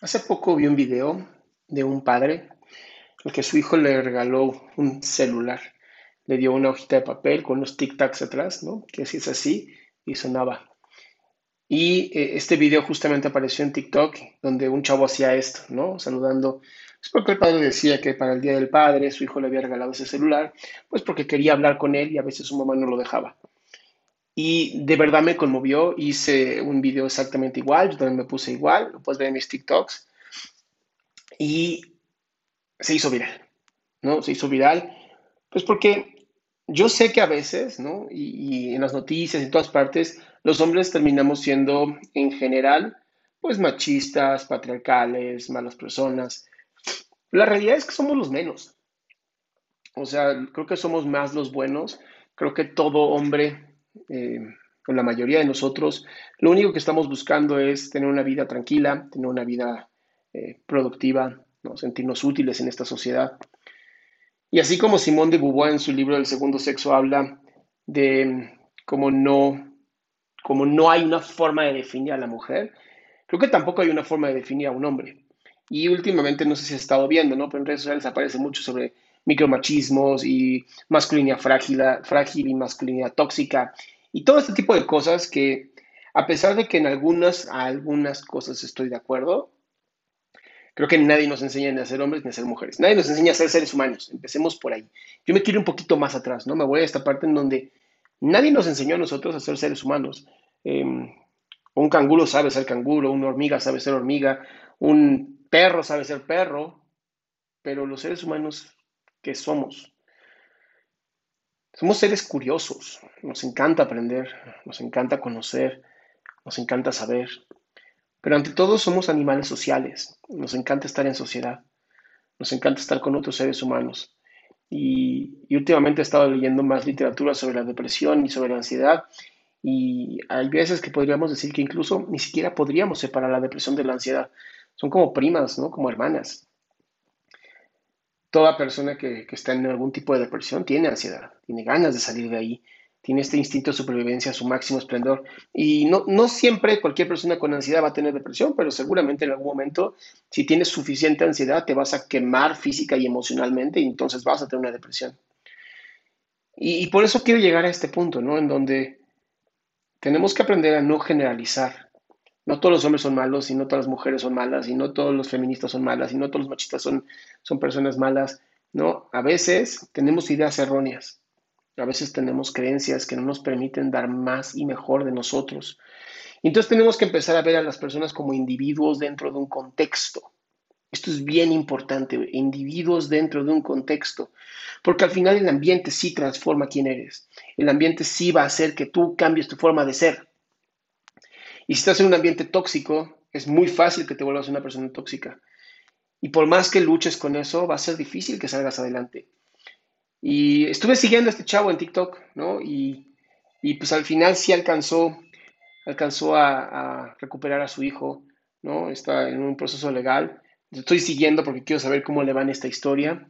Hace poco vi un video de un padre al que su hijo le regaló un celular. Le dio una hojita de papel con unos tic-tacs atrás, ¿no? Que si es así y sonaba. Y eh, este video justamente apareció en TikTok, donde un chavo hacía esto, ¿no? Saludando. Es porque el padre decía que para el Día del Padre su hijo le había regalado ese celular, pues porque quería hablar con él y a veces su mamá no lo dejaba. Y de verdad me conmovió, hice un video exactamente igual, yo también me puse igual, lo puedes ver en mis TikToks. Y se hizo viral, ¿no? Se hizo viral, pues porque yo sé que a veces, ¿no? Y, y, en las noticias, en todas partes, los hombres terminamos siendo, en general, pues machistas, patriarcales, malas personas. La realidad es que somos los menos. O sea, creo que somos más los buenos. Creo que todo hombre, eh, con la mayoría de nosotros, lo único que estamos buscando es tener una vida tranquila, tener una vida eh, productiva, ¿no? sentirnos útiles en esta sociedad. Y así como Simón de Beauvoir en su libro El segundo sexo habla de cómo no, como no hay una forma de definir a la mujer, creo que tampoco hay una forma de definir a un hombre. Y últimamente, no sé si has estado viendo, ¿no? pero en redes sociales aparece mucho sobre micromachismos y masculinidad frágil, frágil y masculinidad tóxica y todo este tipo de cosas que, a pesar de que en algunas, a algunas cosas estoy de acuerdo, Creo que nadie nos enseña ni a ser hombres ni a ser mujeres. Nadie nos enseña a ser seres humanos. Empecemos por ahí. Yo me quiero un poquito más atrás, ¿no? Me voy a esta parte en donde nadie nos enseñó a nosotros a ser seres humanos. Eh, un canguro sabe ser canguro, una hormiga sabe ser hormiga, un perro sabe ser perro, pero los seres humanos, ¿qué somos? Somos seres curiosos, nos encanta aprender, nos encanta conocer, nos encanta saber. Pero ante todo somos animales sociales, nos encanta estar en sociedad, nos encanta estar con otros seres humanos. Y, y, últimamente he estado leyendo más literatura sobre la depresión y sobre la ansiedad. Y hay veces que podríamos decir que incluso ni siquiera podríamos separar la depresión de la ansiedad. Son como primas, ¿no? Como hermanas. Toda persona que, que está en algún tipo de depresión tiene ansiedad, tiene ganas de salir de ahí tiene este instinto de supervivencia a su máximo esplendor. Y no, no siempre cualquier persona con ansiedad va a tener depresión, pero seguramente en algún momento, si tienes suficiente ansiedad, te vas a quemar física y emocionalmente y entonces vas a tener una depresión. Y, y por eso quiero llegar a este punto, ¿no? En donde tenemos que aprender a no generalizar. No todos los hombres son malos y no todas las mujeres son malas y no todos los feministas son malas y no todos los machistas son, son personas malas, ¿no? A veces tenemos ideas erróneas a veces tenemos creencias que no nos permiten dar más y mejor de nosotros. Entonces tenemos que empezar a ver a las personas como individuos dentro de un contexto. Esto es bien importante, individuos dentro de un contexto, porque al final el ambiente sí transforma quién eres. El ambiente sí va a hacer que tú cambies tu forma de ser. Y si estás en un ambiente tóxico, es muy fácil que te vuelvas una persona tóxica. Y por más que luches con eso, va a ser difícil que salgas adelante. Y estuve siguiendo a este chavo en TikTok, ¿no? Y, y pues al final sí alcanzó, alcanzó a, recuperar a su hijo, ¿no? Está en un proceso legal. Estoy siguiendo porque quiero saber cómo le va en esta historia.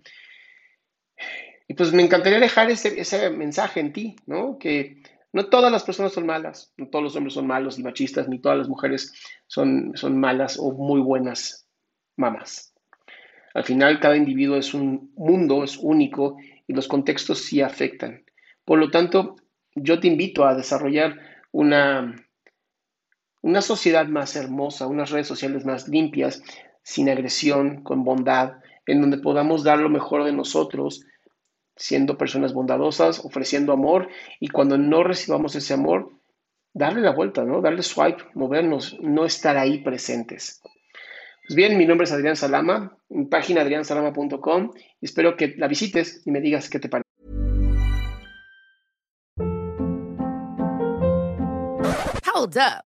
Y pues me encantaría dejar ese, ese mensaje en ti, ¿no? Que No todas las personas son malas, no todos los hombres son malos y machistas, ni todas las mujeres son, son malas o muy buenas mamás. Al final, cada individuo es un mundo, es único y los contextos sí afectan. Por lo tanto, yo te invito a desarrollar una, una sociedad más hermosa, unas redes sociales más limpias, sin agresión, con bondad, en donde podamos dar lo mejor de nosotros, siendo personas bondadosas, ofreciendo amor y cuando no recibamos ese amor, darle la vuelta, ¿no? Darle swipe, movernos, no estar ahí presentes. Pues bien, mi nombre es Adrián Salama, mi página adriansalama.com y espero que la visites y me digas qué te parece. Hold up.